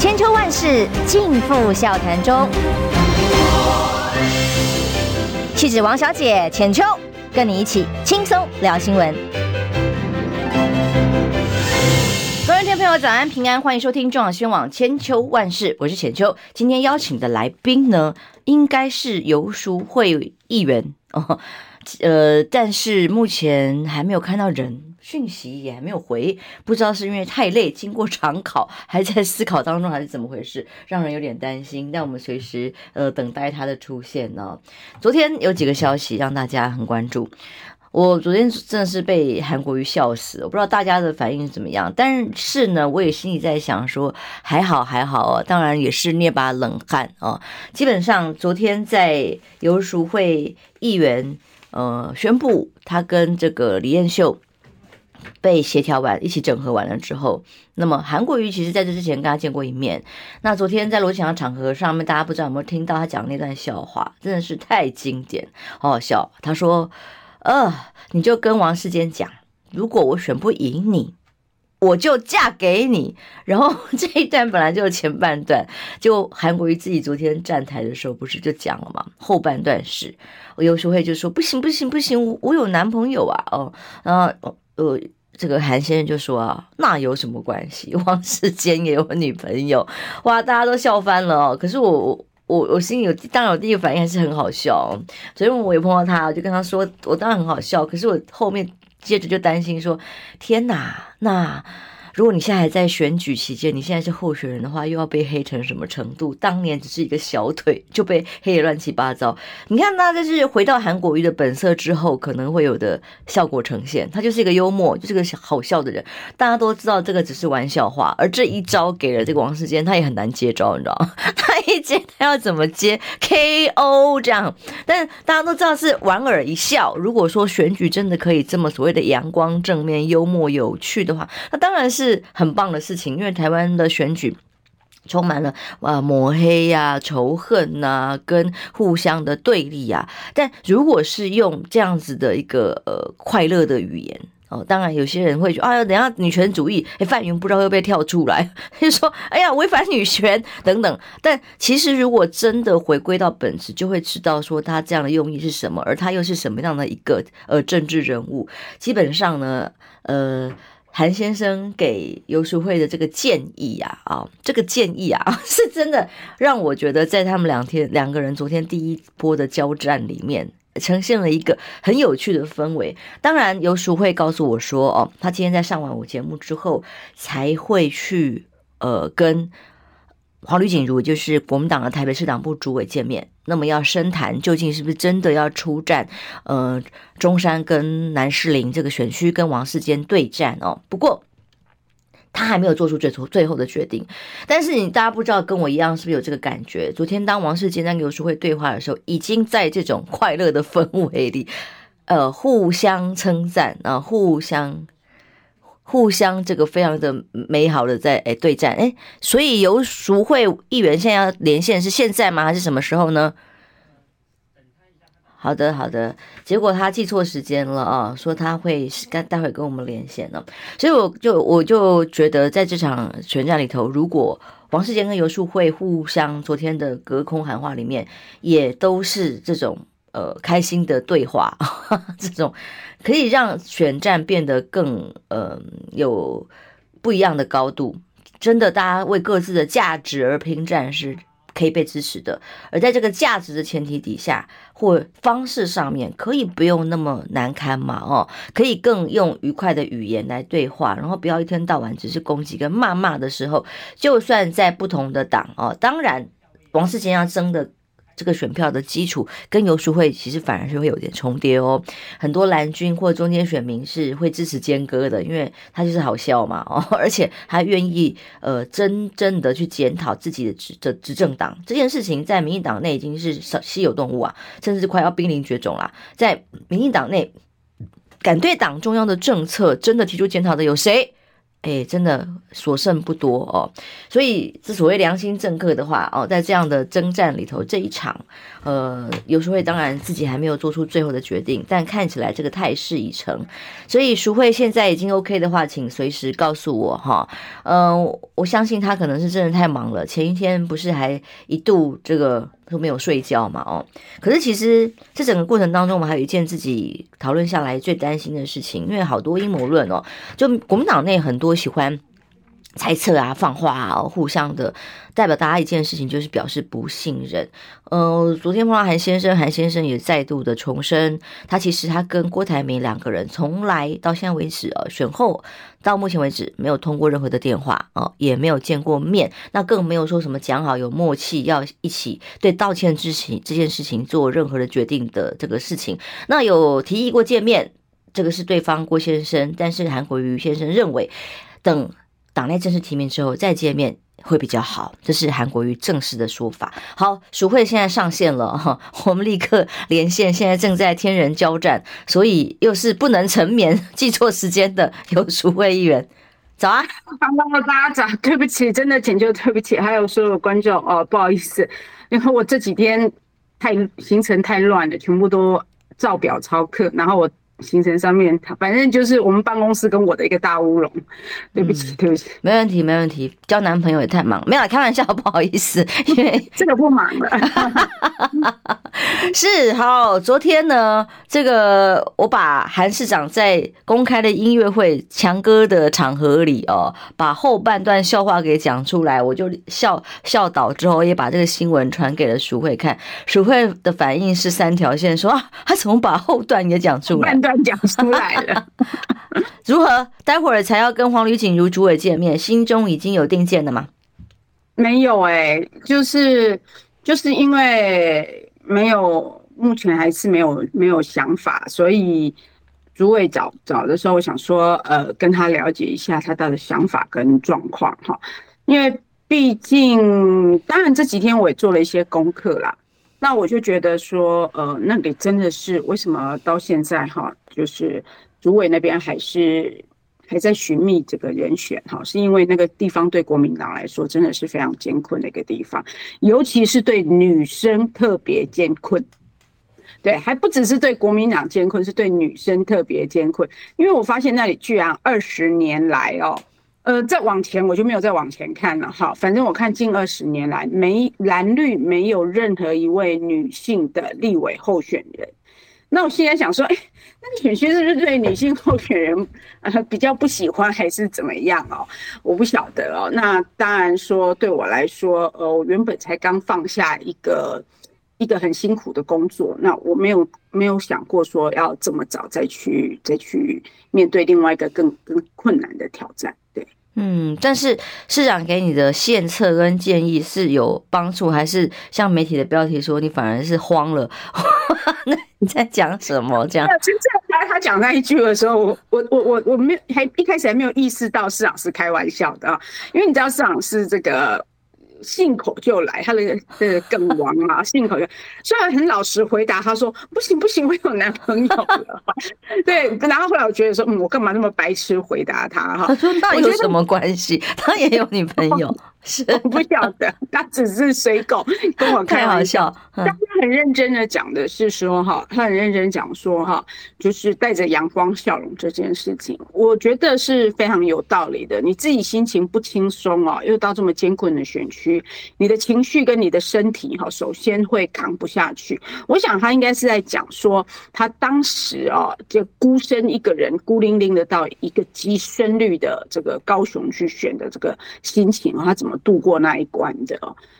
千秋万世尽付笑谈中。气质王小姐浅秋，跟你一起轻松聊新闻。各位听朋友，早安平安，欢迎收听中广新闻网千秋万世，我是浅秋。今天邀请的来宾呢，应该是游淑慧议员哦，呃，但是目前还没有看到人。讯息也还没有回，不知道是因为太累，经过长考，还在思考当中，还是怎么回事，让人有点担心。但我们随时呃等待他的出现呢。昨天有几个消息让大家很关注，我昨天真的是被韩国瑜笑死，我不知道大家的反应怎么样。但是呢，我也心里在想说，还好还好哦，当然也是捏把冷汗哦。基本上昨天在游淑慧议员呃宣布他跟这个李彦秀。被协调完，一起整合完了之后，那么韩国瑜其实在这之前跟他见过一面。那昨天在罗启祥的场合上面，大家不知道有没有听到他讲那段笑话，真的是太经典，好好笑。他说：“呃，你就跟王世坚讲，如果我选不赢你，我就嫁给你。”然后这一段本来就是前半段，就韩国瑜自己昨天站台的时候不是就讲了吗？后半段是，我有时候会就说：“不行不行不行，我有男朋友啊！”哦，然后呃。这个韩先生就说啊，那有什么关系？王世坚也有女朋友，哇，大家都笑翻了哦。可是我我我心里有，当然我第一个反应还是很好笑。所以我也碰到他，我就跟他说，我当然很好笑。可是我后面接着就担心说，天哪，那。如果你现在还在选举期间，你现在是候选人的话，又要被黑成什么程度？当年只是一个小腿就被黑得乱七八糟。你看，那这是回到韩国瑜的本色之后，可能会有的效果呈现。他就是一个幽默，就是个好笑的人。大家都知道这个只是玩笑话，而这一招给了这个王世坚，他也很难接招，你知道吗？他一接，他要怎么接？KO 这样。但大家都知道是莞尔一笑。如果说选举真的可以这么所谓的阳光、正面、幽默、有趣的话，那当然是。是很棒的事情，因为台湾的选举充满了啊抹黑呀、仇恨呐、跟互相的对立啊。但如果是用这样子的一个呃快乐的语言哦，当然有些人会觉得啊，等下女权主义，哎，范云不知道会不会跳出来，就说哎呀违反女权等等。”但其实如果真的回归到本质，就会知道说他这样的用意是什么，而他又是什么样的一个呃政治人物。基本上呢，呃。韩先生给游淑慧的这个建议啊，啊，这个建议啊，是真的让我觉得，在他们两天两个人昨天第一波的交战里面，呈现了一个很有趣的氛围。当然，游淑慧告诉我说，哦，他今天在上完我节目之后，才会去呃跟。黄吕锦如就是国民党的台北市党部主委见面，那么要深谈究竟是不是真的要出战，呃，中山跟南士林这个选区跟王世坚对战哦。不过他还没有做出最最后的决定。但是你大家不知道跟我一样是不是有这个感觉？昨天当王世坚跟刘淑慧对话的时候，已经在这种快乐的氛围里，呃，互相称赞啊，互相。互相这个非常的美好的在诶对战诶，所以游淑慧议员现在要连线是现在吗？还是什么时候呢？好的好的，结果他记错时间了啊，说他会待待会跟我们连线呢，所以我就我就觉得在这场选战里头，如果王世坚跟游淑慧互相昨天的隔空喊话里面，也都是这种。呃，开心的对话，呵呵，这种可以让选战变得更呃有不一样的高度。真的，大家为各自的价值而拼战是可以被支持的。而在这个价值的前提底下，或方式上面，可以不用那么难堪嘛？哦，可以更用愉快的语言来对话，然后不要一天到晚只是攻击跟谩骂的时候，就算在不同的党哦，当然王世坚要争的。这个选票的基础跟游淑慧其实反而是会有点重叠哦，很多蓝军或中间选民是会支持坚哥的，因为他就是好笑嘛 哦，而且还愿意呃真正的去检讨自己的执的执政党这件事情，在民进党内已经是少稀有动物啊，甚至快要濒临绝种啦。在民进党内敢对党中央的政策真的提出检讨的有谁？哎，真的所剩不多哦，所以这所谓良心政客的话哦，在这样的征战里头，这一场，呃，有淑慧当然自己还没有做出最后的决定，但看起来这个态势已成，所以淑慧现在已经 OK 的话，请随时告诉我哈，嗯、呃，我相信他可能是真的太忙了，前一天不是还一度这个。都没有睡觉嘛？哦，可是其实这整个过程当中，我们还有一件自己讨论下来最担心的事情，因为好多阴谋论哦，就国民党内很多喜欢猜测啊、放话啊，互相的代表大家一件事情，就是表示不信任。呃，昨天碰到韩先生，韩先生也再度的重申，他其实他跟郭台铭两个人从来到现在为止啊，选后到目前为止没有通过任何的电话啊，也没有见过面，那更没有说什么讲好有默契要一起对道歉之情这件事情做任何的决定的这个事情。那有提议过见面，这个是对方郭先生，但是韩国瑜先生认为等党内正式提名之后再见面。会比较好，这是韩国瑜正式的说法。好，淑慧现在上线了哈，我们立刻连线，现在正在天人交战，所以又是不能成眠、记错时间的有淑慧议员。早啊，帮帮我大家早，对不起，真的请求对不起，还有所有观众哦，不好意思，因为我这几天太行程太乱了，全部都照表操课，然后我。行程上面，反正就是我们办公室跟我的一个大乌龙。对不起，对不起，没问题，没问题。交男朋友也太忙，没有开玩笑，不好意思，因为 这个不忙了。是好，昨天呢，这个我把韩市长在公开的音乐会强哥的场合里哦，把后半段笑话给讲出来，我就笑笑倒之后，也把这个新闻传给了淑慧看。淑慧的反应是三条线，说啊，他怎么把后段也讲出来？讲出来了，如何？待会儿才要跟黄吕锦如主委见面，心中已经有定见了吗？没有哎、欸，就是就是因为没有，目前还是没有没有想法，所以主委找找的时候，我想说，呃，跟他了解一下他的想法跟状况哈，因为毕竟，当然这几天我也做了一些功课啦。那我就觉得说，呃，那里真的是为什么到现在哈，就是主委那边还是还在寻觅这个人选哈，是因为那个地方对国民党来说真的是非常艰困的一个地方，尤其是对女生特别艰困，对，还不只是对国民党艰困，是对女生特别艰困，因为我发现那里居然二十年来哦。呃，再往前我就没有再往前看了哈。反正我看近二十年来，没蓝绿没有任何一位女性的立委候选人。那我现在想说，哎，那个选区是不是对女性候选人呃比较不喜欢，还是怎么样哦？我不晓得哦。那当然说对我来说，呃，我原本才刚放下一个一个很辛苦的工作，那我没有没有想过说要这么早再去再去面对另外一个更更困难的挑战。对嗯，但是市长给你的献策跟建议是有帮助，还是像媒体的标题说你反而是慌了？那你在讲什么？这样？其实他他讲那一句的时候，我我我我我没有还一开始还没有意识到市长是开玩笑的，因为你知道市长是这个。信口就来，他的这个梗王啊，信口就虽然很老实回答，他说不行不行，我有男朋友了。对，然后后来我觉得说，嗯，我干嘛那么白痴回答他哈？他说那有什么关系？他也有女朋友。是我不晓得，他只是随口跟我开玩笑。但他很认真的讲的是说哈，他很认真讲说哈，就是带着阳光笑容这件事情，我觉得是非常有道理的。你自己心情不轻松哦，又到这么艰困的选区，你的情绪跟你的身体哈，首先会扛不下去。我想他应该是在讲说，他当时哦，就孤身一个人，孤零零的到一个极深绿的这个高雄去选的这个心情，他怎么？度过那一关的，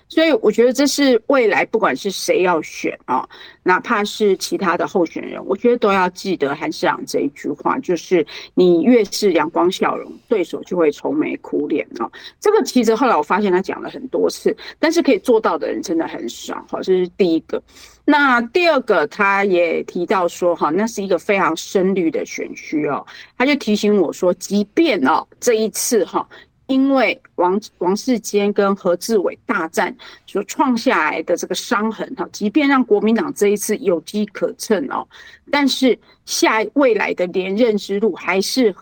所以我觉得这是未来不管是谁要选啊，哪怕是其他的候选人，我觉得都要记得韩市长这一句话，就是你越是阳光笑容，对手就会愁眉苦脸哦。这个其实后来我发现他讲了很多次，但是可以做到的人真的很少。好，这是第一个。那第二个，他也提到说，哈，那是一个非常深绿的选区哦，他就提醒我说，即便哦这一次哈。因为王王世坚跟何志伟大战所创下来的这个伤痕哈，即便让国民党这一次有机可乘哦，但是下未来的连任之路还是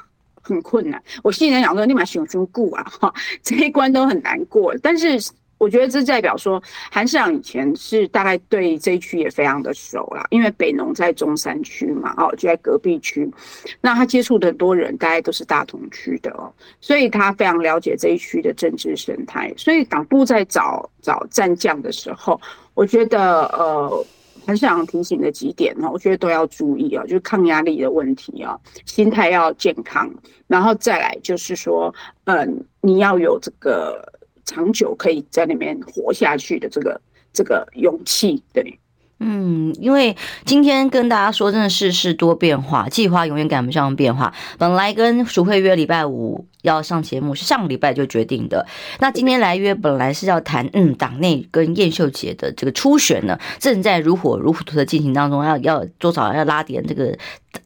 很困难。我心里想说，立马熊熊顾啊，哈，这一关都很难过。但是我觉得这代表说，韩市长以前是大概对这一区也非常的熟啦，因为北农在中山区嘛，哦，就在隔壁区。那他接触的很多人，大概都是大同区的哦，所以他非常了解这一区的政治生态。所以党部在找找战将的时候，我觉得呃。很想提醒的几点呢，我觉得都要注意啊，就是抗压力的问题啊，心态要健康，然后再来就是说，嗯，你要有这个长久可以在里面活下去的这个这个勇气，对。嗯，因为今天跟大家说，真的是世事多变化，计划永远赶不上变化。本来跟淑慧约礼拜五要上节目，是上个礼拜就决定的。那今天来约，本来是要谈，嗯，党内跟燕秀姐的这个初选呢，正在如火如荼的进行当中，要要多少要拉点这个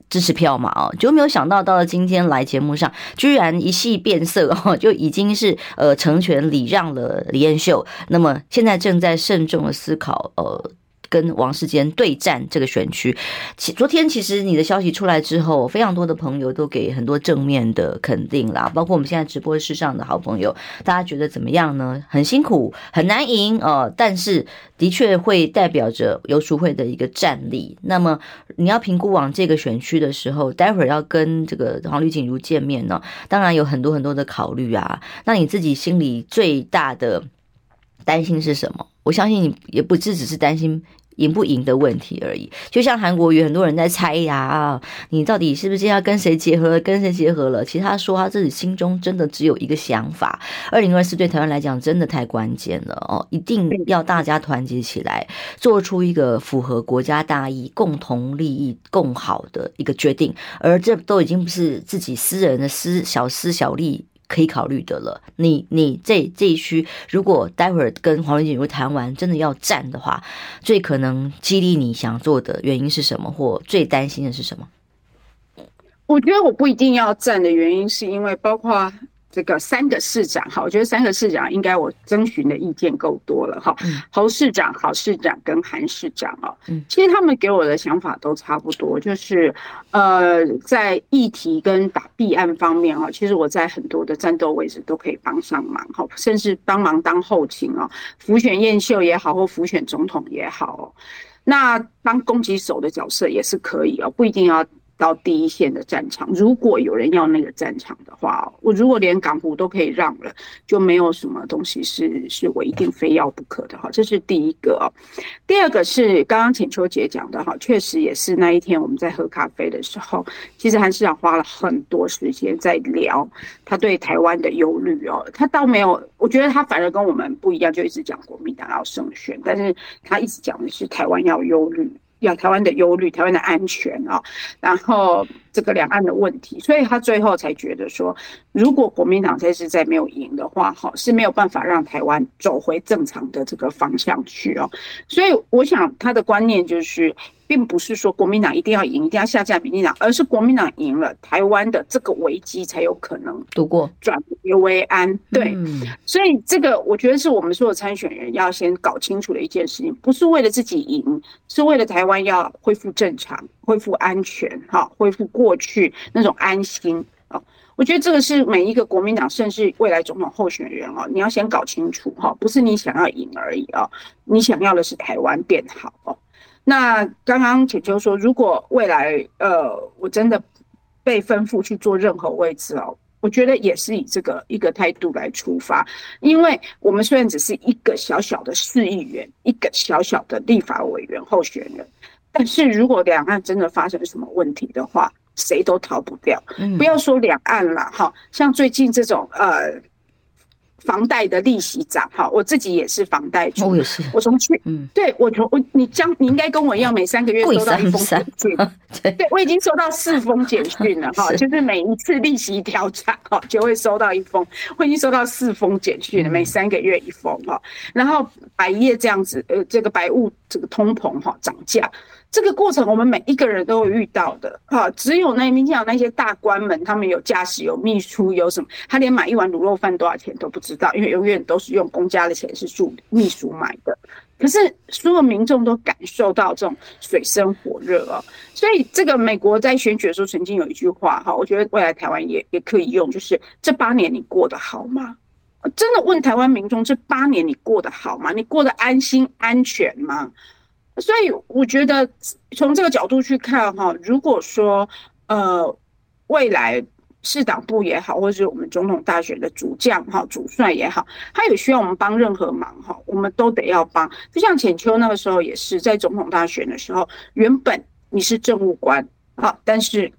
支持票嘛？哦，就没有想到到了今天来节目上，居然一系变色哦，就已经是呃成全礼让了李燕秀。那么现在正在慎重的思考，呃。跟王世坚对战这个选区，其昨天其实你的消息出来之后，非常多的朋友都给很多正面的肯定啦，包括我们现在直播室上的好朋友，大家觉得怎么样呢？很辛苦，很难赢哦，但是的确会代表着游淑慧的一个战力。那么你要评估往这个选区的时候，待会儿要跟这个黄绿锦如见面呢，当然有很多很多的考虑啊。那你自己心里最大的担心是什么？我相信你也不只只是担心。赢不赢的问题而已，就像韩国瑜，很多人在猜呀，你到底是不是要跟谁结合？跟谁结合了？其实他说他自己心中真的只有一个想法：二零二四对台湾来讲真的太关键了哦，一定要大家团结起来，做出一个符合国家大义、共同利益、共好的一个决定，而这都已经不是自己私人的私小私小利。可以考虑的了。你你这这一区，如果待会儿跟黄文锦如谈完，真的要战的话，最可能激励你想做的原因是什么？或最担心的是什么？我觉得我不一定要站的原因，是因为包括。这个三个市长哈，我觉得三个市长应该我征询的意见够多了哈。侯市长、郝市长跟韩市长哦，其实他们给我的想法都差不多，就是呃，在议题跟打弊案方面哈，其实我在很多的战斗位置都可以帮上忙哈，甚至帮忙当后勤哦，辅选燕秀也好，或辅选总统也好，那当攻击手的角色也是可以哦，不一定要。到第一线的战场，如果有人要那个战场的话，我如果连港湖都可以让了，就没有什么东西是是我一定非要不可的哈。这是第一个。第二个是刚刚浅秋姐讲的哈，确实也是那一天我们在喝咖啡的时候，其实韩市长花了很多时间在聊他对台湾的忧虑哦。他倒没有，我觉得他反而跟我们不一样，就一直讲国民党要胜选，但是他一直讲的是台湾要忧虑。要台湾的忧虑，台湾的安全啊，然后这个两岸的问题，所以他最后才觉得说，如果国民党这次再没有赢的话，哈，是没有办法让台湾走回正常的这个方向去哦。所以我想他的观念就是。并不是说国民党一定要赢，一定要下架民进党，而是国民党赢了，台湾的这个危机才有可能度过，转危为安。对，所以这个我觉得是我们所有参选人要先搞清楚的一件事情，不是为了自己赢，是为了台湾要恢复正常、恢复安全，哈，恢复过去那种安心啊。我觉得这个是每一个国民党，甚至未来总统候选人哦，你要先搞清楚哈，不是你想要赢而已哦，你想要的是台湾变好哦。那刚刚浅秋说，如果未来呃我真的被吩咐去做任何位置哦，我觉得也是以这个一个态度来出发，因为我们虽然只是一个小小的市议员，一个小小的立法委员候选人，但是如果两岸真的发生什么问题的话，谁都逃不掉。不要说两岸了哈，像最近这种呃。房贷的利息涨，哈，我自己也是房贷族，我也是。我从去，嗯，对我从我你将你应该跟我一样，每三个月收到一封简讯，对，对我已经收到四封简讯了，哈，就是每一次利息调涨，哈，就会收到一封，我已经收到四封简讯了，每三个月一封，哈，然后百业这样子，呃，这个百物这个通膨哈涨价，这个过程我们每一个人都会遇到的哈，只有那民进党那些大官们，他们有驾驶、有秘书、有什么，他连买一碗卤肉饭多少钱都不知道，因为永远都是用公家的钱是助秘书买的。可是所有民众都感受到这种水深火热啊，所以这个美国在选举的时候曾经有一句话哈，我觉得未来台湾也也可以用，就是这八年你过得好吗？真的问台湾民众，这八年你过得好吗？你过得安心安全吗？所以我觉得从这个角度去看哈，如果说呃未来市党部也好，或者是我们总统大选的主将哈主帅也好，他有需要我们帮任何忙哈，我们都得要帮。就像浅秋那个时候也是在总统大选的时候，原本你是政务官好，但是。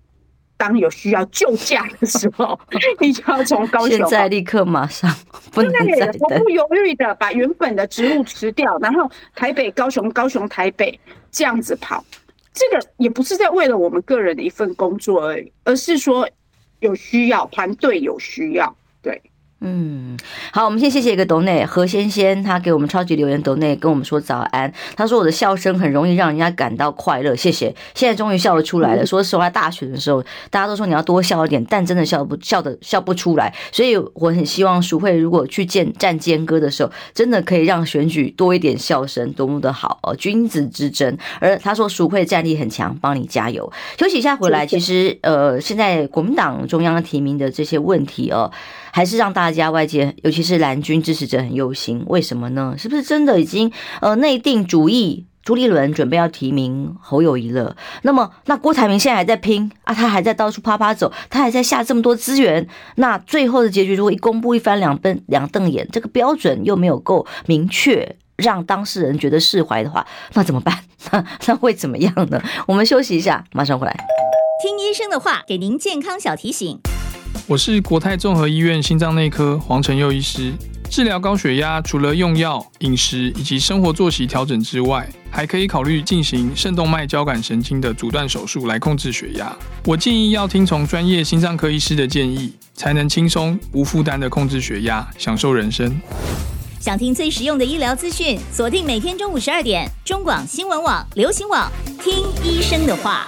当有需要救驾的时候，你就要从高雄，现在立刻马上，不能再等，毫不犹豫的把原本的职务辞掉，然后台北、高雄、高雄、台北这样子跑，这个也不是在为了我们个人的一份工作而已，而是说有需要，团队有需要，对。嗯，好，我们先谢谢一个斗内何先先，他给我们超级留言斗内跟我们说早安。他说我的笑声很容易让人家感到快乐，谢谢。现在终于笑得出来了。说实话，大选的时候大家都说你要多笑一点，但真的笑不笑的笑不出来。所以我很希望淑慧如果去见站间歌的时候，真的可以让选举多一点笑声，多么的好哦，君子之争。而他说淑慧战力很强，帮你加油。休息一下回来，其实呃，现在国民党中央提名的这些问题哦。还是让大家外界，尤其是蓝军支持者很忧心，为什么呢？是不是真的已经呃内定主意？朱立伦准备要提名侯友宜了。那么，那郭台铭现在还在拼啊，他还在到处趴趴走，他还在下这么多资源。那最后的结局如果一公布一翻两瞪两瞪眼，这个标准又没有够明确，让当事人觉得释怀的话，那怎么办？那 那会怎么样呢？我们休息一下，马上回来。听医生的话，给您健康小提醒。我是国泰综合医院心脏内科黄成佑医师。治疗高血压，除了用药、饮食以及生活作息调整之外，还可以考虑进行肾动脉交感神经的阻断手术来控制血压。我建议要听从专业心脏科医师的建议，才能轻松无负担的控制血压，享受人生。想听最实用的医疗资讯，锁定每天中午十二点，中广新闻网、流行网，听医生的话。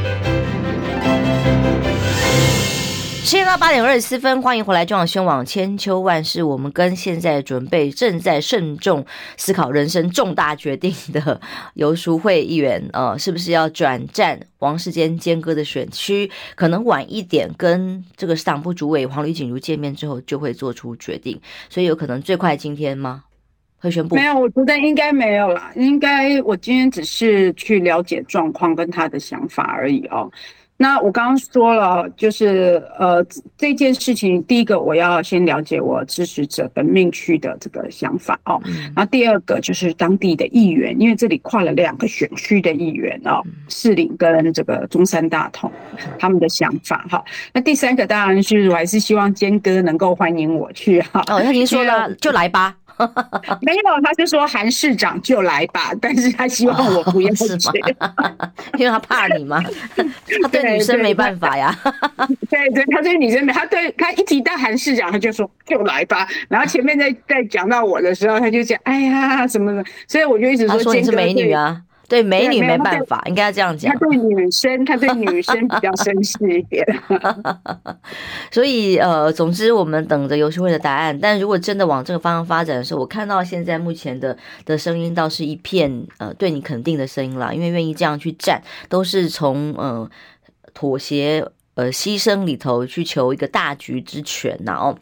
七点到八点二十四分，欢迎回来中广宣网千秋万世。我们跟现在准备正在慎重思考人生重大决定的游淑慧议员，呃，是不是要转战王世坚坚哥的选区？可能晚一点跟这个市党部主委黄吕锦如见面之后，就会做出决定。所以有可能最快今天吗？会宣布？没有，我觉得应该没有啦。应该我今天只是去了解状况跟他的想法而已哦。那我刚刚说了，就是呃这件事情，第一个我要先了解我支持者本命区的这个想法哦。然后第二个就是当地的议员，因为这里跨了两个选区的议员哦，士林跟这个中山大同他们的想法哈。那第三个当然是我还是希望坚哥能够欢迎我去哈。哦，他已经说了，就来吧。没有，他就说韩市长就来吧，但是他希望我不要去，因为他怕你嘛？他对女生没办法呀。对对，他对女生没，他对他一提到韩市长，他就说就来吧。然后前面在在讲到我的时候，他就讲哎呀什么的，所以我就一直说，说你是美女啊。对美女没办法，应该要这样讲。他对女生，他对女生比较绅士一点。所以呃，总之我们等着游戏会的答案。但如果真的往这个方向发展的时候，我看到现在目前的的声音倒是一片呃对你肯定的声音啦，因为愿意这样去站，都是从呃妥协呃牺牲里头去求一个大局之权，然后。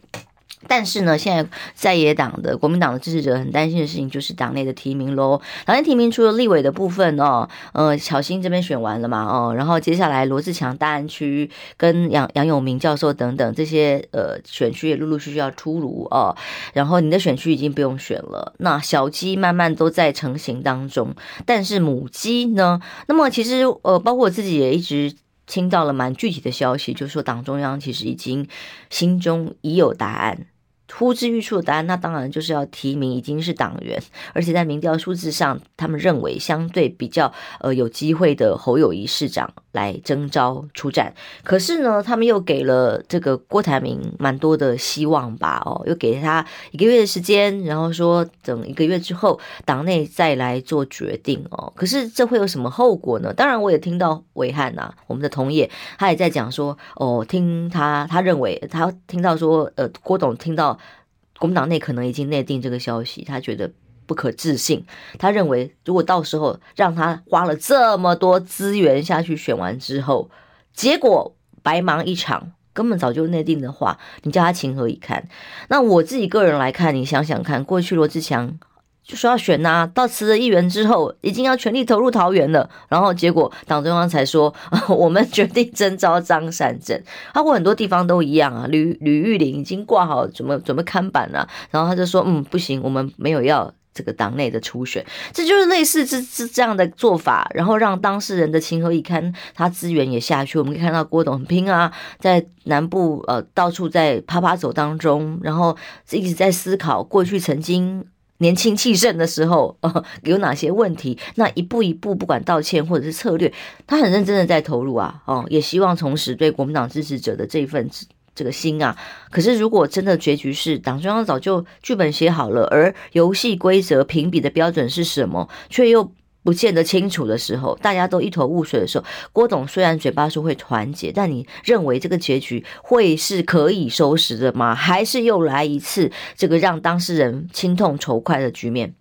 但是呢，现在在野党的国民党的支持者很担心的事情就是党内的提名喽。党内提名除了立委的部分哦，呃，小新这边选完了嘛，哦，然后接下来罗志强大安区跟杨杨永明教授等等这些呃选区也陆陆续续要出炉哦。然后你的选区已经不用选了，那小鸡慢慢都在成型当中，但是母鸡呢？那么其实呃，包括我自己也一直。听到了蛮具体的消息，就是说党中央其实已经心中已有答案，呼之欲出的答案，那当然就是要提名已经是党员，而且在民调数字上，他们认为相对比较呃有机会的侯友谊市长来征召出战。可是呢，他们又给了这个郭台铭蛮多的希望吧？哦，又给他一个月的时间，然后说等一个月之后党内再来做决定哦。可是这会有什么后果呢？当然，我也听到暐瀚呐，我们的同业他也在讲说，哦，听他他认为他听到说，呃，郭董听到。国民党内可能已经内定这个消息，他觉得不可置信。他认为，如果到时候让他花了这么多资源下去选完之后，结果白忙一场，根本早就内定的话，你叫他情何以堪？那我自己个人来看，你想想看，过去罗志祥。就说要选呐、啊，到辞了议员之后，已经要全力投入桃园了，然后结果党中央才说，我们决定征召张善政。包括很多地方都一样啊，吕吕玉玲已经挂好准备准备看板了，然后他就说，嗯，不行，我们没有要这个党内的初选，这就是类似这这这样的做法，然后让当事人的情何以堪，他资源也下去。我们可以看到郭董很拼啊，在南部呃到处在趴趴走当中，然后一直在思考过去曾经。年轻气盛的时候，呃，有哪些问题？那一步一步，不管道歉或者是策略，他很认真的在投入啊，哦，也希望重拾对国民党支持者的这一份这个心啊。可是，如果真的结局是党中央早就剧本写好了，而游戏规则评比的标准是什么，却又不见得清楚的时候，大家都一头雾水的时候，郭董虽然嘴巴说会团结，但你认为这个结局会是可以收拾的吗？还是又来一次这个让当事人心痛仇快的局面？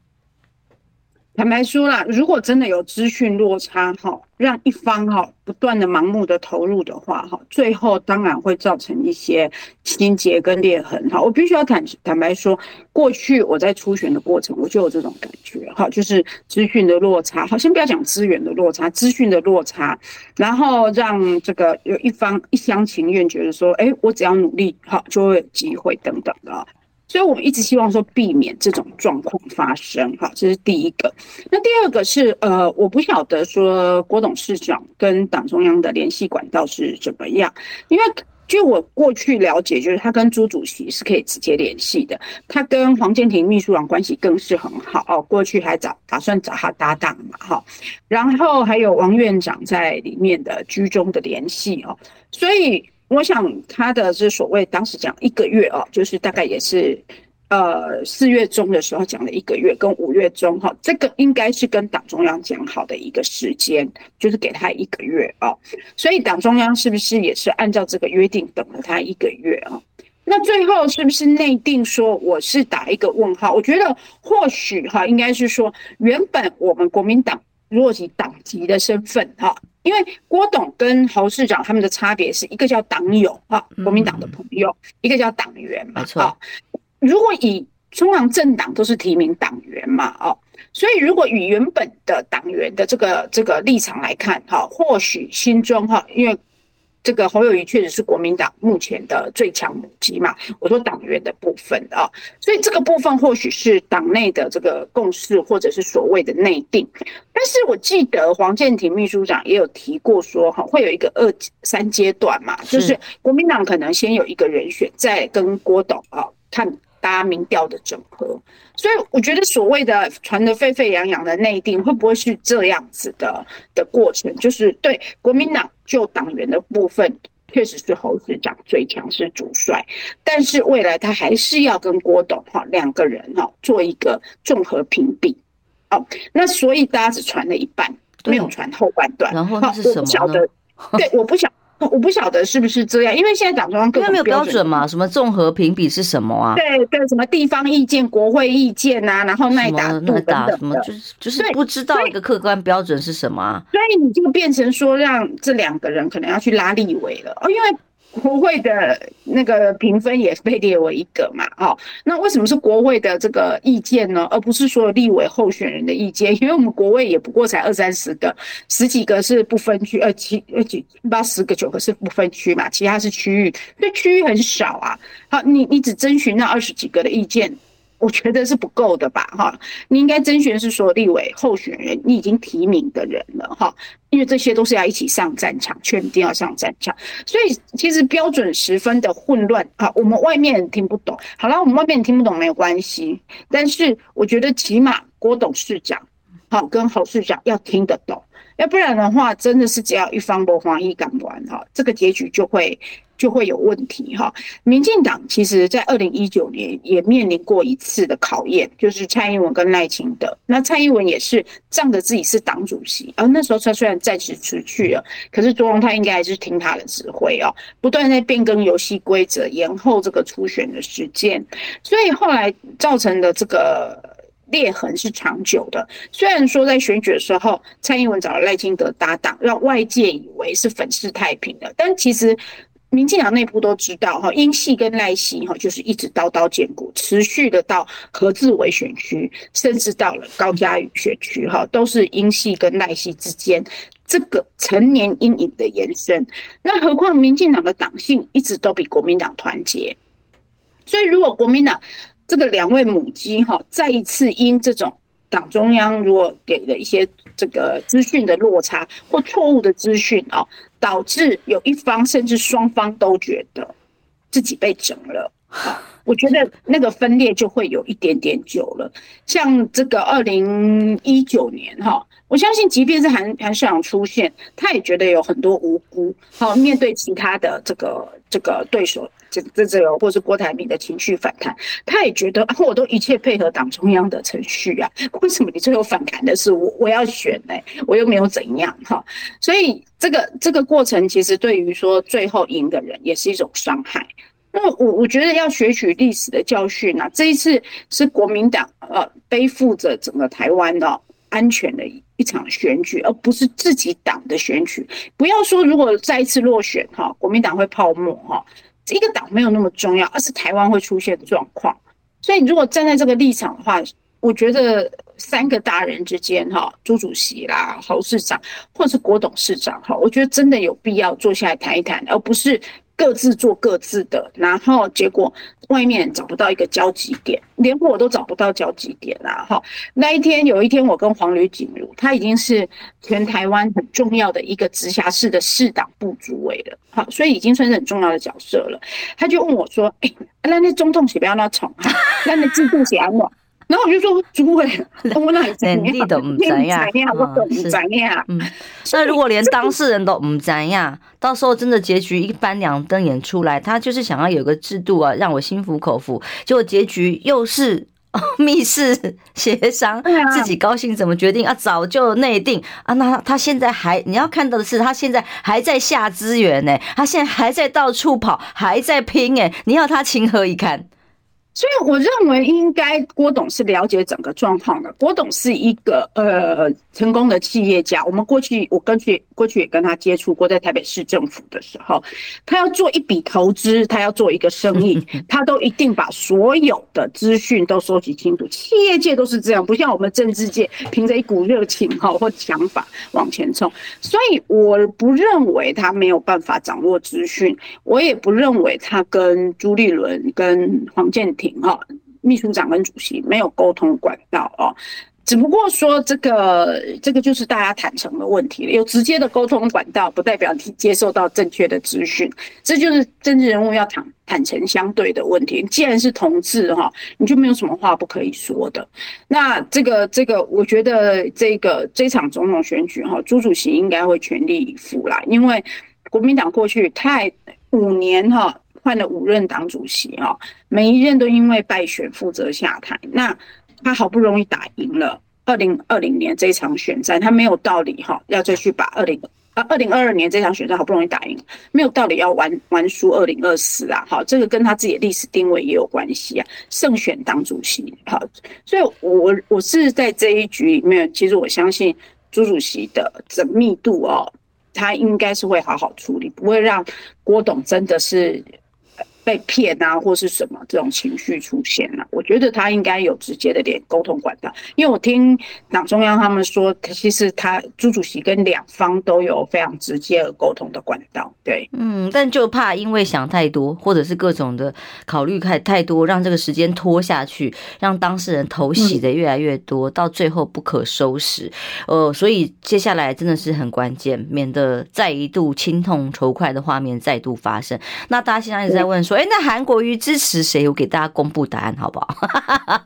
坦白说啦，如果真的有资讯落差，哈，让一方哈不断的盲目的投入的话，哈，最后当然会造成一些心结跟裂痕，哈。我必须要坦坦白说，过去我在初选的过程，我就有这种感觉，哈，就是资讯的落差，好，先不要讲资源的落差，资讯的落差，然后让这个有一方一厢情愿，觉得说，哎，我只要努力，好，就会有机会等等的。所以我们一直希望说避免这种状况发生，哈，这是第一个。那第二个是，呃，我不晓得说郭董事长跟党中央的联系管道是怎么样，因为据我过去了解，就是他跟朱主席是可以直接联系的，他跟黄建庭秘书长关系更是很好。哦，过去还找打算找他搭档嘛，哈，然后还有王院长在里面的居中的联系哦，所以。我想他的是所谓当时讲一个月哦，就是大概也是，呃四月中的时候讲了一个月，跟五月中哈，这个应该是跟党中央讲好的一个时间，就是给他一个月哦。所以党中央是不是也是按照这个约定等了他一个月啊？那最后是不是内定说我是打一个问号？我觉得或许哈，应该是说原本我们国民党如果以党籍的身份哈。因为郭董跟侯市长他们的差别是一个叫党友啊，国民党的朋友，嗯、一个叫党员嘛。啊，如果以中常政党都是提名党员嘛，哦，所以如果以原本的党员的这个这个立场来看，哈，或许心中哈，因为。这个侯友宜确实是国民党目前的最强母鸡嘛，我说党员的部分啊，所以这个部分或许是党内的这个共识，或者是所谓的内定。但是我记得黄建庭秘书长也有提过说，哈，会有一个二三阶段嘛，就是国民党可能先有一个人选，再跟郭董啊看。大家民调的整合，所以我觉得所谓的传得沸沸扬扬的内定，会不会是这样子的的过程？就是对国民党就党员的部分，确实是侯市长最强是主帅，但是未来他还是要跟郭董哈两个人哈做一个综合评比哦。那所以大家只传了一半，没有传后半段。然后是什么呢？对，我不晓。我不晓得是不是这样，因为现在党中央根本没有标准嘛？什么综合评比是什么啊？对对，什么地方意见、国会意见啊，然后耐打度等等的，什么就是就是不知道一个客观标准是什么啊？所以你就变成说，让这两个人可能要去拉立委了哦，因为。国会的那个评分也被列为一个嘛，哦，那为什么是国会的这个意见呢？而不是说立委候选人的意见？因为我们国会也不过才二三十个，十几个是不分区，呃，七呃几八十个九个是不分区嘛，其他是区域，所以区域很少啊。好，你你只征询那二十几个的意见，我觉得是不够的吧，哈，你应该甄选是说立委候选人，你已经提名的人了，哈，因为这些都是要一起上战场，确定要上战场，所以其实标准十分的混乱啊，我们外面人听不懂，好了，我们外面人听不懂没有关系，但是我觉得起码郭董事长，好跟侯市长要听得懂，要不然的话，真的是只要一方不欢一港完哈，这个结局就会。就会有问题哈。民进党其实在二零一九年也面临过一次的考验，就是蔡英文跟赖清德。那蔡英文也是仗着自己是党主席，而那时候他虽然暂时辞去了，可是卓荣泰应该还是听他的指挥哦，不断在变更游戏规则，延后这个初选的时间，所以后来造成的这个裂痕是长久的。虽然说在选举的时候，蔡英文找了赖清德搭档，让外界以为是粉饰太平的，但其实。民进党内部都知道，哈，英系跟赖系，哈，就是一直刀刀见骨，持续的到何志伟选区，甚至到了高嘉瑜选区，哈，都是英系跟赖系之间这个成年阴影的延伸。那何况民进党的党性一直都比国民党团结，所以如果国民党这个两位母鸡，哈，再一次因这种党中央如果给了一些这个资讯的落差或错误的资讯，啊。导致有一方甚至双方都觉得自己被整了，我觉得那个分裂就会有一点点久了。像这个二零一九年哈，我相信即便是韩韩市长出现，他也觉得有很多无辜。好，面对其他的这个这个对手。这这这个，或是郭台铭的情绪反弹，他也觉得，我都一切配合党中央的程序啊，为什么你最后反弹的是我？我要选呢、我又没有怎样哈，所以这个这个过程其实对于说最后赢的人也是一种伤害。那我我觉得要学取历史的教训啊，这一次是国民党呃背负着整个台湾的安全的一场选举，而不是自己党的选举。不要说如果再一次落选哈，国民党会泡沫哈。一个党没有那么重要，而是台湾会出现状况。所以，如果站在这个立场的话，我觉得三个大人之间，哈，朱主席啦、侯市长，或者是郭董事长，哈，我觉得真的有必要坐下来谈一谈，而不是。各自做各自的，然后结果外面找不到一个交集点，连我都找不到交集点啦。哈，那一天有一天，我跟黄吕锦如，他已经是全台湾很重要的一个直辖市的市党部主委了，好，所以已经算是很重要的角色了。他就问我说：“哎、欸，那那中统是不要那宠哈，那那制度是安怎？”然后我就说，主委，我哪知道？你都唔知呀？我都唔知呀。嗯，那如果连 当事人都唔知呀，到时候真的结局一翻两瞪眼出来，他就是想要有个制度啊，让我心服口服。结果结局又是 密室协商，自己高兴怎么决定啊？早就内定啊。那他现在还你要看到的是，他现在还在下资源呢，他现在还在到处跑，还在拼哎，你要他情何以堪？所以我认为应该郭董是了解整个状况的。郭董是一个呃成功的企业家。我们过去我跟去过去也跟他接触过，在台北市政府的时候，他要做一笔投资，他要做一个生意，他都一定把所有的资讯都收集清楚。企业界都是这样，不像我们政治界凭着一股热情哈或想法往前冲。所以我不认为他没有办法掌握资讯，我也不认为他跟朱立伦跟黄健庭。哈，秘书长跟主席没有沟通管道哦，只不过说这个这个就是大家坦诚的问题了。有直接的沟通管道，不代表你接受到正确的资讯，这就是政治人物要坦坦诚相对的问题。既然是同志哈，你就没有什么话不可以说的。那这个这个，我觉得这个这场总统选举哈，朱主席应该会全力以赴啦，因为国民党过去太五年哈。换了五任党主席啊，每一任都因为败选负责下台。那他好不容易打赢了二零二零年这场选战，他没有道理哈要再去把二零啊二零二二年这场选战好不容易打赢，没有道理要玩玩输二零二四啊。好，这个跟他自己的历史定位也有关系啊。胜选党主席，好，所以我我是在这一局里面，其实我相信朱主席的缜密度哦，他应该是会好好处理，不会让郭董真的是。被骗啊，或是什么这种情绪出现了，我觉得他应该有直接的点沟通管道，因为我听党中央他们说，其实他朱主席跟两方都有非常直接的沟通的管道，对，嗯，但就怕因为想太多，或者是各种的考虑太太多，让这个时间拖下去，让当事人头洗的越来越多，嗯、到最后不可收拾，呃，所以接下来真的是很关键，免得再一度心痛仇快的画面再度发生。那大家现在一直在问说，哎，那韩国瑜支持谁？我给大家公布答案好不好？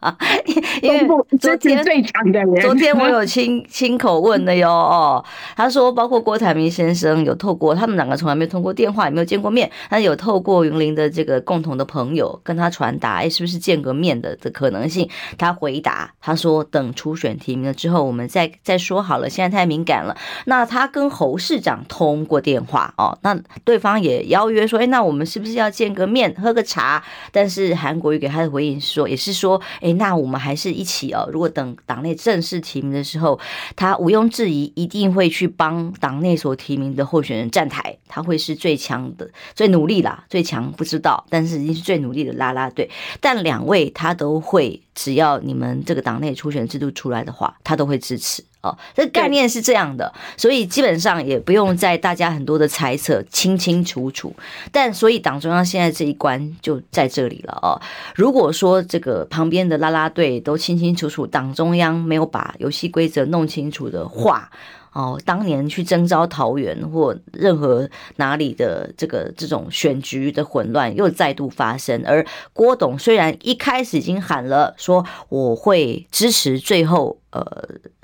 因为昨天最强的人，昨天我有亲 亲口问的哟。哦，他说包括郭台铭先生有透过他们两个从来没有通过电话，也没有见过面，他有透过云林的这个共同的朋友跟他传达，哎，是不是见个面的的可能性？他回答他说，等初选提名了之后，我们再再说好了，现在太敏感了。那他跟侯市长通过电话哦，那对方也邀约说，哎，那我们是不是要见个面喝个茶？但是韩国瑜给他的回应说，也是说，哎，那我们还是一起哦。如果等党内正式提名的时候，他毋庸置疑一定会去帮党内所提名的候选人站台，他会是最强的、最努力啦，最强不知道，但是一定是最努力的啦啦队。但两位他都会，只要你们这个党内初选制度出来的话，他都会支持。哦，这个概念是这样的，所以基本上也不用在大家很多的猜测，清清楚楚。但所以党中央现在这一关就在这里了哦。如果说这个旁边的啦啦队都清清楚楚，党中央没有把游戏规则弄清楚的话。哦，当年去征召桃园或任何哪里的这个这种选举的混乱又再度发生，而郭董虽然一开始已经喊了说我会支持最后呃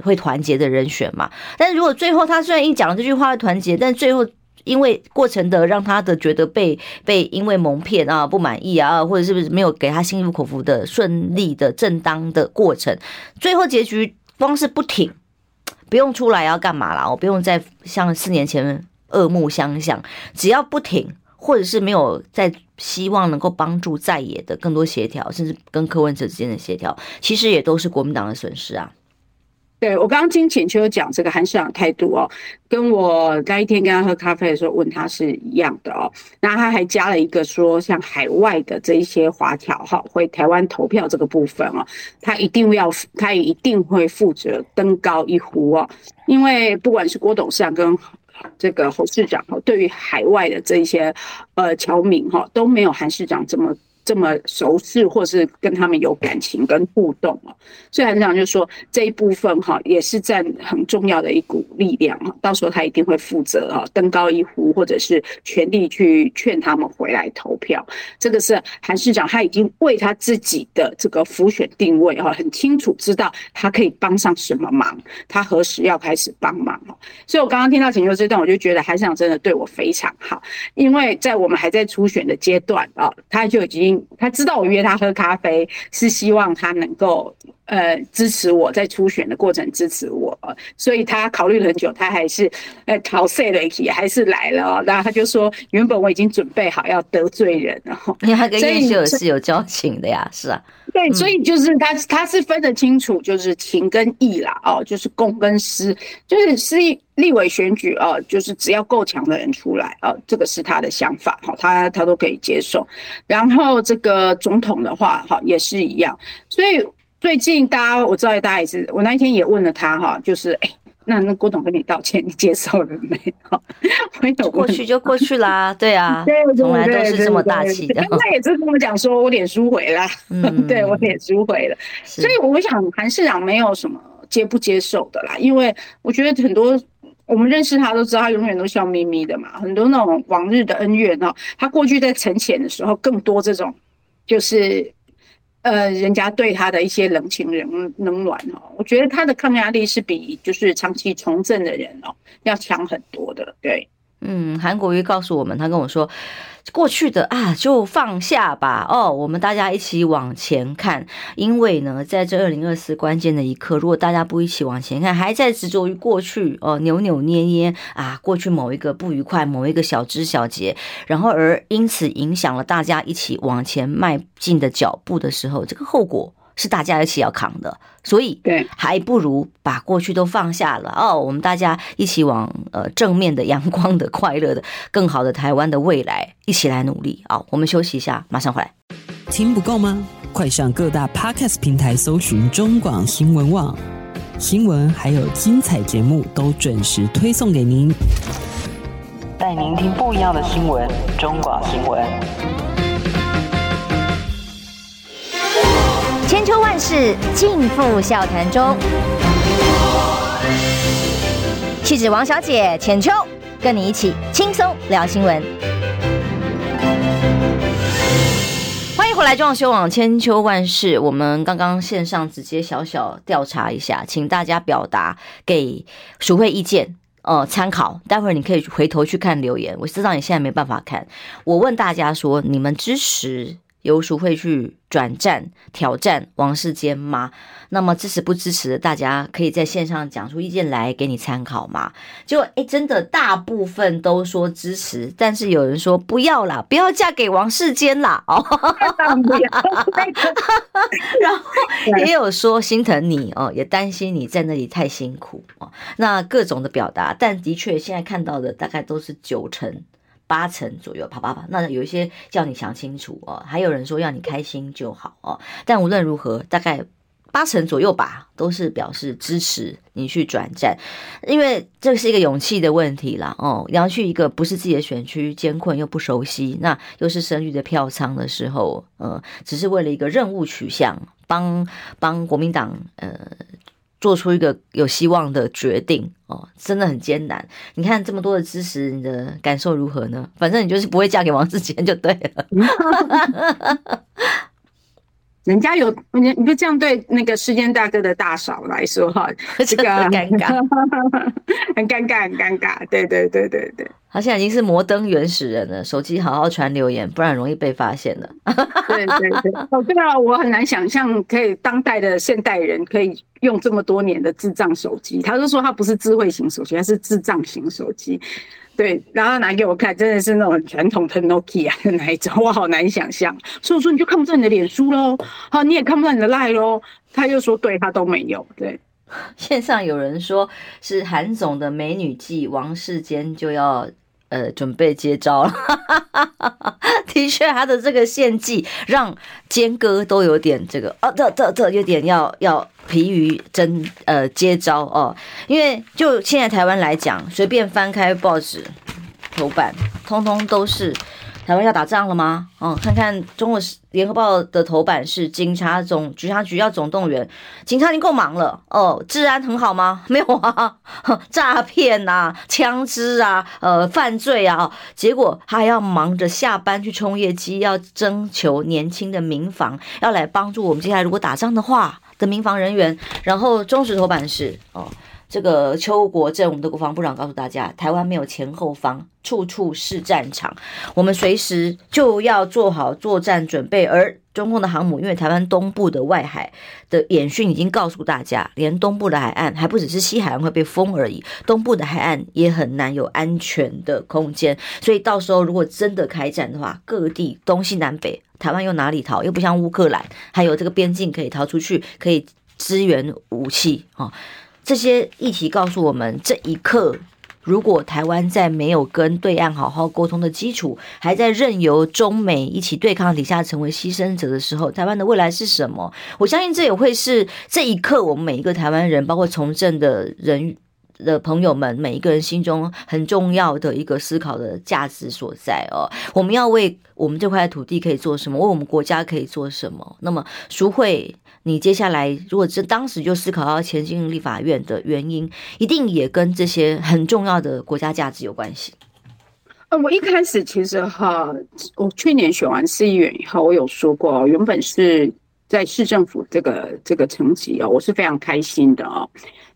会团结的人选嘛，但是如果最后他虽然一讲了这句话会团结，但最后因为过程的让他的觉得被被因为蒙骗啊不满意啊，或者是不是没有给他心服口服的顺利的正当的过程，最后结局光是不挺。不用出来要干嘛啦？我不用再像四年前恶目相向，只要不停，或者是没有在希望能够帮助在野的更多协调，甚至跟柯文哲之间的协调，其实也都是国民党的损失啊。对，我刚刚听浅秋讲这个韩市长态度哦，跟我那一天跟他喝咖啡的时候问他是一样的哦。那他还加了一个说，像海外的这一些华侨哈，回台湾投票这个部分哦，他一定要，他也一定会负责登高一呼哦。因为不管是郭董事长跟这个侯市长哈，对于海外的这一些呃侨民哈，都没有韩市长这么。这么熟识，或是跟他们有感情跟互动哦，所以韩市长就说这一部分哈，也是占很重要的一股力量啊。到时候他一定会负责啊，登高一呼，或者是全力去劝他们回来投票。这个是韩市长他已经为他自己的这个辅选定位哈，很清楚知道他可以帮上什么忙，他何时要开始帮忙。所以我刚刚听到请求这段，我就觉得韩市长真的对我非常好，因为在我们还在初选的阶段啊，他就已经。他知道我约他喝咖啡，是希望他能够呃支持我在初选的过程支持我，所以他考虑了很久，他还是呃逃税了一起，还是来了。然后他就说，原本我已经准备好要得罪人了，因为他跟叶秀是有交情的呀，是啊，对，所以就是他他是分得清楚，就是情跟义啦，哦，就是公跟私，就是私立委选举哦，就是只要够强的人出来哦，这个是他的想法哈，他他都可以接受。然后这个总统的话哈，也是一样。所以最近大家我知道大家也是，我那一天也问了他哈，就是哎，那那郭董跟你道歉，你接受了没？有，过去就过去啦，对啊，对从来都是这么大气的。他也是跟我讲说，我脸书回了，嗯，对我脸书回了。所以我想韩市长没有什么接不接受的啦，因为我觉得很多。我们认识他都知道，他永远都笑眯眯的嘛。很多那种往日的恩怨哦，他过去在沉潜的时候，更多这种就是呃，人家对他的一些冷情冷冷暖哦。我觉得他的抗压力是比就是长期从政的人哦要强很多的。对，嗯，韩国瑜告诉我们，他跟我说。过去的啊，就放下吧。哦，我们大家一起往前看。因为呢，在这二零二四关键的一刻，如果大家不一起往前看，还在执着于过去哦，扭扭捏捏啊，过去某一个不愉快，某一个小枝小节，然后而因此影响了大家一起往前迈进的脚步的时候，这个后果。是大家一起要扛的，所以对，还不如把过去都放下了哦，我们大家一起往呃正面的、阳光的、快乐的、更好的台湾的未来一起来努力啊、哦！我们休息一下，马上回来。听不够吗？快上各大 Podcast 平台搜寻中广新闻网新闻，还有精彩节目都准时推送给您，带您听不一样的新闻。中广新闻。千秋万世尽付笑谈中，气质王小姐浅秋，跟你一起轻松聊新闻。欢迎回来，中修网千秋万世。我们刚刚线上直接小小调查一下，请大家表达给淑慧意见呃参考。待会儿你可以回头去看留言，我知道你现在没办法看。我问大家说，你们支持游淑慧去转战挑战王世坚吗？那么支持不支持的，大家可以在线上讲出意见来给你参考嘛。就哎，真的大部分都说支持，但是有人说不要啦，不要嫁给王世坚啦哦。然后也有说心疼你哦，也担心你在那里太辛苦哦。那各种的表达，但的确现在看到的大概都是九成。八成左右，啪啪啪。那有一些叫你想清楚哦，还有人说要你开心就好哦。但无论如何，大概八成左右吧，都是表示支持你去转战，因为这是一个勇气的问题啦哦。你要去一个不是自己的选区，艰困又不熟悉，那又是生育的票仓的时候，呃，只是为了一个任务取向，帮帮国民党呃。做出一个有希望的决定哦，真的很艰难。你看这么多的支持，你的感受如何呢？反正你就是不会嫁给王志坚就对了。人家有你，你就这样对那个世间大哥的大嫂来说哈，这个很尴尬，很尴尬，很尴尬。对对对对对，他现在已经是摩登原始人了，手机好好传留言，不然容易被发现的。对对对，哦对啊，我很难想象可以当代的现代人可以用这么多年的智障手机。他就说他不是智慧型手机，他是智障型手机。对，然后拿给我看，真的是那种很传统的 Nokia 的那一种，我好难想象。所以我说你就看不到你的脸书喽，好，你也看不到你的 Line 喽。他又说对他都没有。对，线上有人说是韩总的美女计，王世坚就要呃准备接招了。的确，他的这个献祭让坚哥都有点这个哦，这这这有点要要。疲于争呃接招哦，因为就现在台湾来讲，随便翻开报纸头版，通通都是台湾要打仗了吗？哦，看看中国联合报的头版是警察总警察局要总动员，警察已经够忙了哦，治安很好吗？没有啊，诈骗呐、枪支啊、呃犯罪啊，结果他还要忙着下班去冲业绩，要征求年轻的民防，要来帮助我们接下来如果打仗的话。的民防人员，然后中时头版是哦，这个邱国正，我们的国防部长告诉大家，台湾没有前后方，处处是战场，我们随时就要做好作战准备。而中共的航母，因为台湾东部的外海的演训已经告诉大家，连东部的海岸还不只是西海岸会被封而已，东部的海岸也很难有安全的空间。所以到时候如果真的开战的话，各地东西南北。台湾又哪里逃？又不像乌克兰，还有这个边境可以逃出去，可以支援武器啊！这些议题告诉我们，这一刻，如果台湾在没有跟对岸好好沟通的基础，还在任由中美一起对抗底下成为牺牲者的时候，台湾的未来是什么？我相信这也会是这一刻我们每一个台湾人，包括从政的人。的朋友们，每一个人心中很重要的一个思考的价值所在哦。我们要为我们这块土地可以做什么？为我们国家可以做什么？那么，淑慧，你接下来如果这当时就思考要前进立法院的原因，一定也跟这些很重要的国家价值有关系。呃，我一开始其实哈，我去年选完市议员以后，我有说过，原本是在市政府这个这个层级哦，我是非常开心的哦。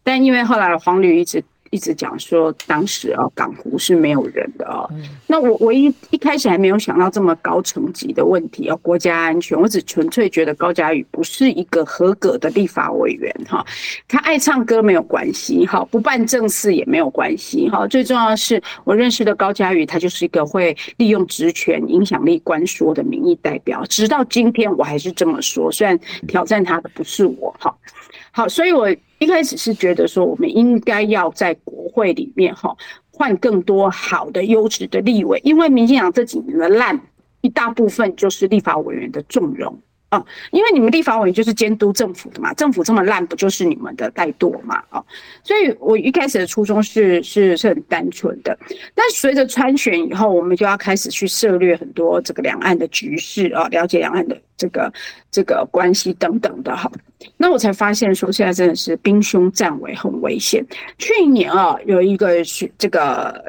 但因为后来黄旅一直一直讲说，当时啊港湖是没有人的哦。那我我一一开始还没有想到这么高层级的问题哦，国家安全，我只纯粹觉得高嘉宇不是一个合格的立法委员哈。他爱唱歌没有关系哈，不办正事也没有关系哈。最重要的是，我认识的高嘉宇，他就是一个会利用职权、影响力官说的民意代表。直到今天，我还是这么说，虽然挑战他的不是我哈。好，所以我一开始是觉得说，我们应该要在国会里面哈换更多好的优质的立委，因为民进党这几年的烂，一大部分就是立法委员的纵容。哦，因为你们立法委员就是监督政府的嘛，政府这么烂，不就是你们的怠惰嘛？哦，所以我一开始的初衷是是是很单纯的，但随着参选以后，我们就要开始去涉猎很多这个两岸的局势啊，了解两岸的这个这个关系等等的哈。那我才发现说，现在真的是兵凶战危，很危险。去年啊，有一个是这个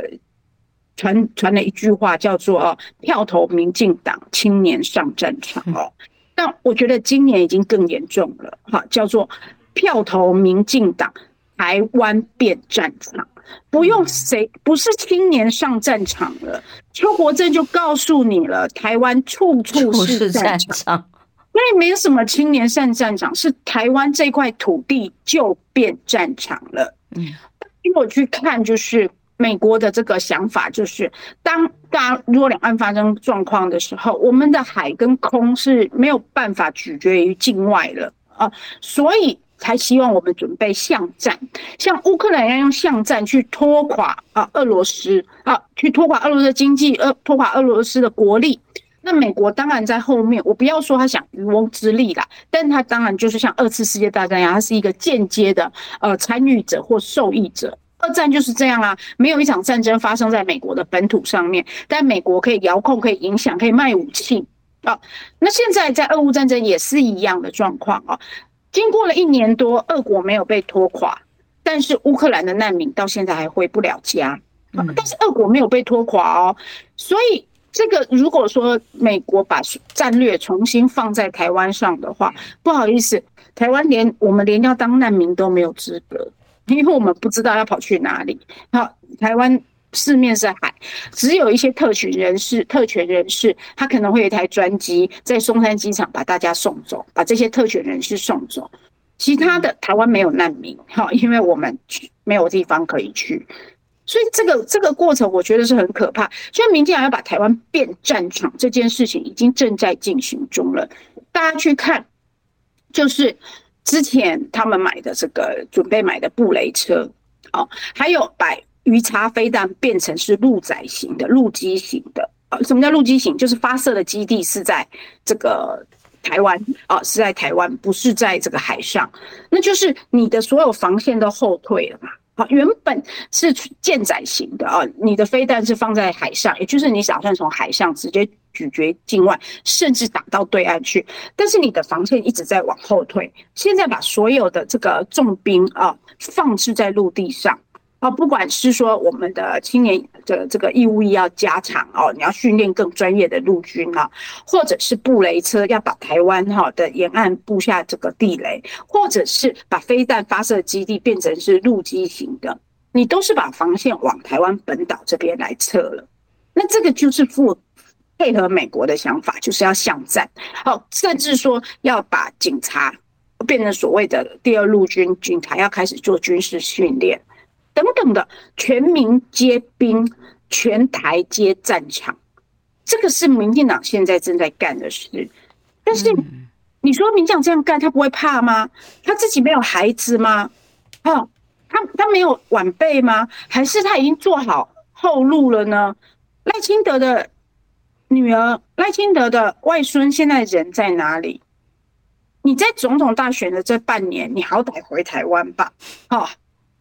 传传了一句话，叫做“票投民进党，青年上战场”哦。但我觉得今年已经更严重了，哈，叫做票投民进党，台湾变战场，不用谁，不是青年上战场了，邱国正就告诉你了，台湾处处是战场，那也没有什么青年上战场，是台湾这块土地就变战场了。嗯，因为我去看就是。美国的这个想法就是，当大如果两岸发生状况的时候，我们的海跟空是没有办法取决于境外了啊，所以才希望我们准备巷战，像乌克兰要用巷战去拖垮啊俄罗斯啊，去拖垮俄罗斯的经济，呃，拖垮俄罗斯的国力。那美国当然在后面，我不要说他想渔翁之利啦，但他当然就是像二次世界大战一样，他是一个间接的呃参与者或受益者。二战就是这样啊，没有一场战争发生在美国的本土上面，但美国可以遥控、可以影响、可以卖武器啊。那现在在俄乌战争也是一样的状况啊。经过了一年多，俄国没有被拖垮，但是乌克兰的难民到现在还回不了家。但是俄国没有被拖垮哦，所以这个如果说美国把战略重新放在台湾上的话，不好意思，台湾连我们连要当难民都没有资格。因为我们不知道要跑去哪里。好，台湾四面是海，只有一些特权人士、特权人士，他可能会有一台专机在松山机场把大家送走，把这些特权人士送走。其他的台湾没有难民，哈，因为我们没有地方可以去，所以这个这个过程我觉得是很可怕。所以民进党要把台湾变战场这件事情已经正在进行中了，大家去看，就是。之前他们买的这个准备买的布雷车，哦，还有把鱼叉飞弹变成是陆载型的陆基型的，呃，什么叫陆基型？就是发射的基地是在这个台湾，啊，是在台湾，不是在这个海上，那就是你的所有防线都后退了嘛。好，原本是舰载型的啊，你的飞弹是放在海上，也就是你打算从海上直接咀嚼境外，甚至打到对岸去。但是你的防线一直在往后退，现在把所有的这个重兵啊放置在陆地上。啊，不管是说我们的青年的这个义务役要加强哦，你要训练更专业的陆军啊，或者是布雷车要把台湾哈的沿岸布下这个地雷，或者是把飞弹发射基地变成是陆基型的，你都是把防线往台湾本岛这边来撤了。那这个就是附配合美国的想法，就是要巷战，好，甚至说要把警察变成所谓的第二陆军，警察要开始做军事训练。等等的，全民皆兵，全台皆战场，这个是民进党现在正在干的事。但是你说民进党这样干，他不会怕吗？他自己没有孩子吗？哦，他他没有晚辈吗？还是他已经做好后路了呢？赖清德的女儿、赖清德的外孙现在人在哪里？你在总统大选的这半年，你好歹回台湾吧，哦。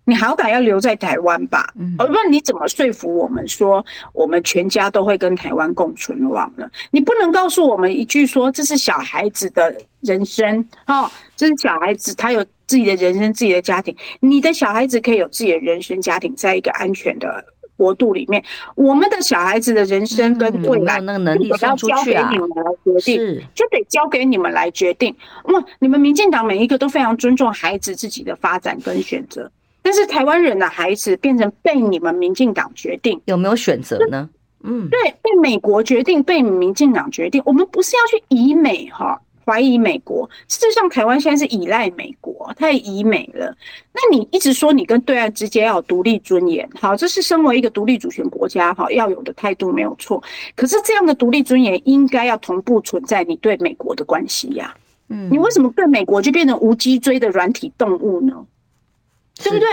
你好歹要留在台湾吧，而不然你怎么说服我们说我们全家都会跟台湾共存亡呢？你不能告诉我们一句说这是小孩子的人生，哦，这是小孩子他有自己的人生、自己的家庭。你的小孩子可以有自己的人生、家庭，在一个安全的国度里面。我们的小孩子的人生跟未来，那个能力要交给你们来决定，就得交给你们来决定。哇，你们民进党每一个都非常尊重孩子自己的发展跟选择。但是台湾人的孩子变成被你们民进党决定，有没有选择呢？嗯，对，被美国决定，被民进党决定。我们不是要去以美哈，怀疑美国。事实上，台湾现在是依赖美国，太以美了。那你一直说你跟对岸之间要有独立尊严，好，这是身为一个独立主权国家哈要有的态度没有错。可是这样的独立尊严应该要同步存在你对美国的关系呀。嗯，你为什么对美国就变成无脊椎的软体动物呢？对不对？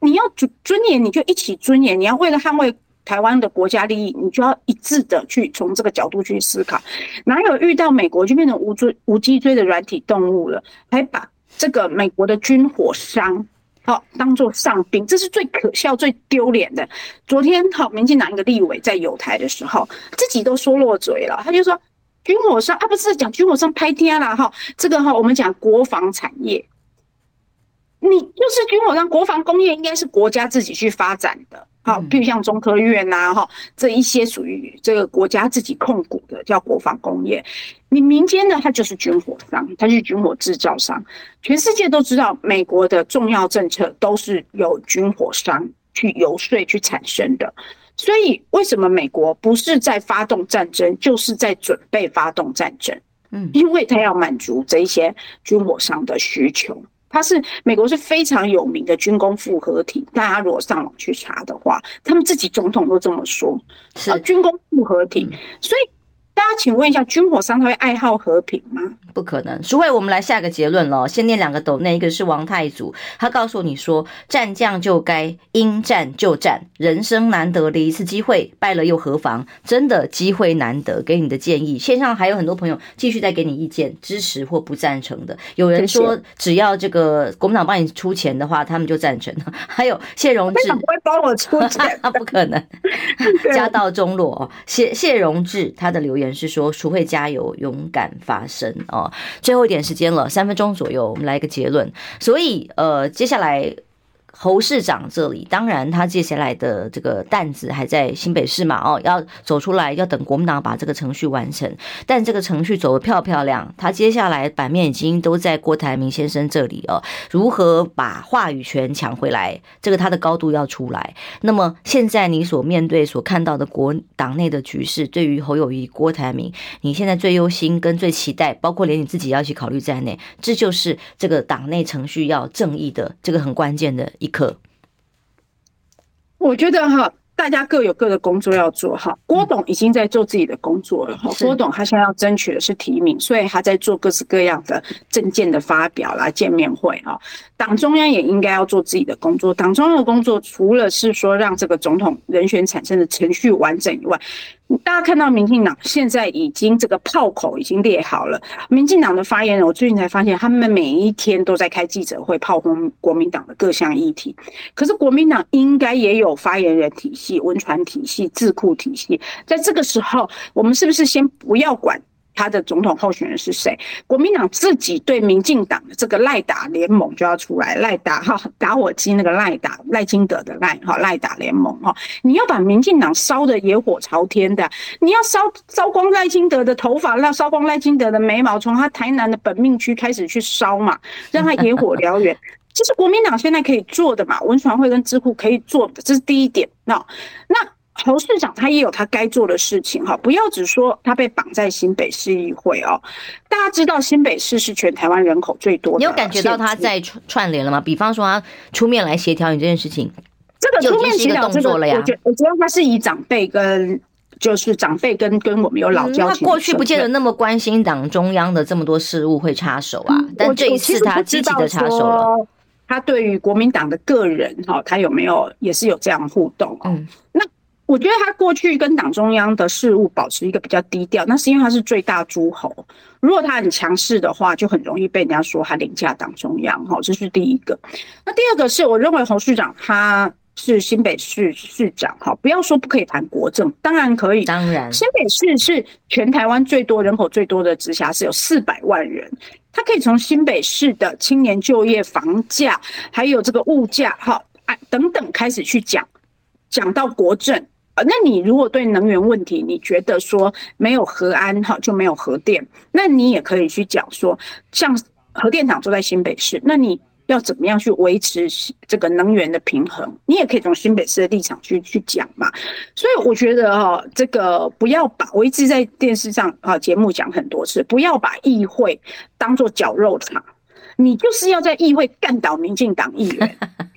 你要尊尊严，你就一起尊严。你要为了捍卫。台湾的国家利益，你就要一致的去从这个角度去思考。哪有遇到美国就变成无椎无脊椎的软体动物了？还把这个美国的军火商好当做上宾，这是最可笑、最丢脸的。昨天好，民进党一个立委在友台的时候，自己都说落嘴了，他就说军火商啊，不是讲军火商拍天了哈，这个哈我们讲国防产业。你就是军火商，国防工业应该是国家自己去发展的，好，比如像中科院呐，哈，这一些属于这个国家自己控股的叫国防工业。你民间呢，它就是军火商，它是军火制造商。全世界都知道，美国的重要政策都是由军火商去游说去产生的。所以，为什么美国不是在发动战争，就是在准备发动战争？嗯，因为它要满足这一些军火商的需求。它是美国是非常有名的军工复合体，大家如果上网去查的话，他们自己总统都这么说，是军工复合体，所以。大家请问一下，军火商他会爱好和平吗？不可能。淑慧，我们来下个结论了。先念两个斗内，一个是王太祖，他告诉你说，战将就该应战就战，人生难得的一次机会，败了又何妨？真的机会难得，给你的建议。线上还有很多朋友继续在给你意见，支持或不赞成的。有人说，只要这个国民党帮你出钱的话，他们就赞成。还有谢荣志，不会帮我出钱，不可能。家道中落哦，谢谢荣志他的留言。是说，除会加油，勇敢发声啊！最后一点时间了，三分钟左右，我们来一个结论。所以，呃，接下来。侯市长这里，当然他接下来的这个担子还在新北市嘛，哦，要走出来，要等国民党把这个程序完成。但这个程序走得漂漂亮，他接下来版面已经都在郭台铭先生这里哦。如何把话语权抢回来？这个他的高度要出来。那么现在你所面对、所看到的国党内的局势，对于侯友谊、郭台铭，你现在最忧心跟最期待，包括连你自己要去考虑在内，这就是这个党内程序要正义的这个很关键的。刻，我觉得哈，大家各有各的工作要做哈。郭董已经在做自己的工作了哈。郭董他现在要争取的是提名，所以他在做各式各样的政见的发表啦、见面会哈。党中央也应该要做自己的工作。党中央的工作除了是说让这个总统人选产生的程序完整以外，大家看到民进党现在已经这个炮口已经列好了。民进党的发言人，我最近才发现，他们每一天都在开记者会炮轰国民党的各项议题。可是国民党应该也有发言人体系、文传体系、智库体系。在这个时候，我们是不是先不要管？他的总统候选人是谁？国民党自己对民进党的这个赖打联盟就要出来，赖打哈打火机那个赖打赖金德的赖哈赖打联盟哈，你要把民进党烧得野火朝天的，你要烧烧光赖金德的头发，让烧光赖金德的眉毛，从他台南的本命区开始去烧嘛，让他野火燎原，这是国民党现在可以做的嘛，文传会跟智库可以做的，这是第一点。那那。侯市长他也有他该做的事情哈，不要只说他被绑在新北市议会哦。大家知道新北市是全台湾人口最多的，你有感觉到他在串串联了吗？比方说他出面来协调你这件事情，这个出面协调动作了呀。我觉我觉得他是以长辈跟就是长辈跟跟我们有老交情、嗯。他过去不见得那么关心党中央的这么多事务会插手啊，但这一次他积极的插手了。他对于国民党的个人哈，他有没有也是有这样互动？嗯，那。我觉得他过去跟党中央的事务保持一个比较低调，那是因为他是最大诸侯。如果他很强势的话，就很容易被人家说他凌驾党中央。哈，这是第一个。那第二个是，我认为侯市长他是新北市市长，哈，不要说不可以谈国政，当然可以。当然，新北市是全台湾最多人口最多的直辖市，有四百万人，他可以从新北市的青年就业、房价，还有这个物价，哈，哎等等开始去讲，讲到国政。那你如果对能源问题，你觉得说没有核安哈就没有核电，那你也可以去讲说，像核电厂就在新北市，那你要怎么样去维持这个能源的平衡，你也可以从新北市的立场去去讲嘛。所以我觉得哈，这个不要把我一直在电视上啊节目讲很多次，不要把议会当做绞肉场，你就是要在议会干倒民进党议员，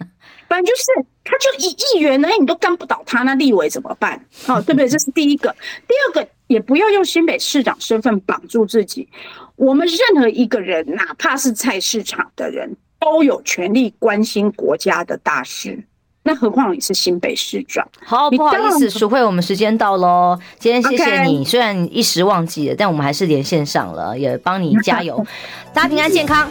不然就是他就一议员呢，你都干不倒他，那立委怎么办？好，对不对？这是第一个，第二个。也不要用新北市长身份绑住自己。我们任何一个人，哪怕是菜市场的人，都有权利关心国家的大事。那何况你是新北市长？好，不好意思，淑慧，我们时间到喽。今天谢谢你，虽然一时忘记了，但我们还是连线上了，也帮你加油。大家平安健康。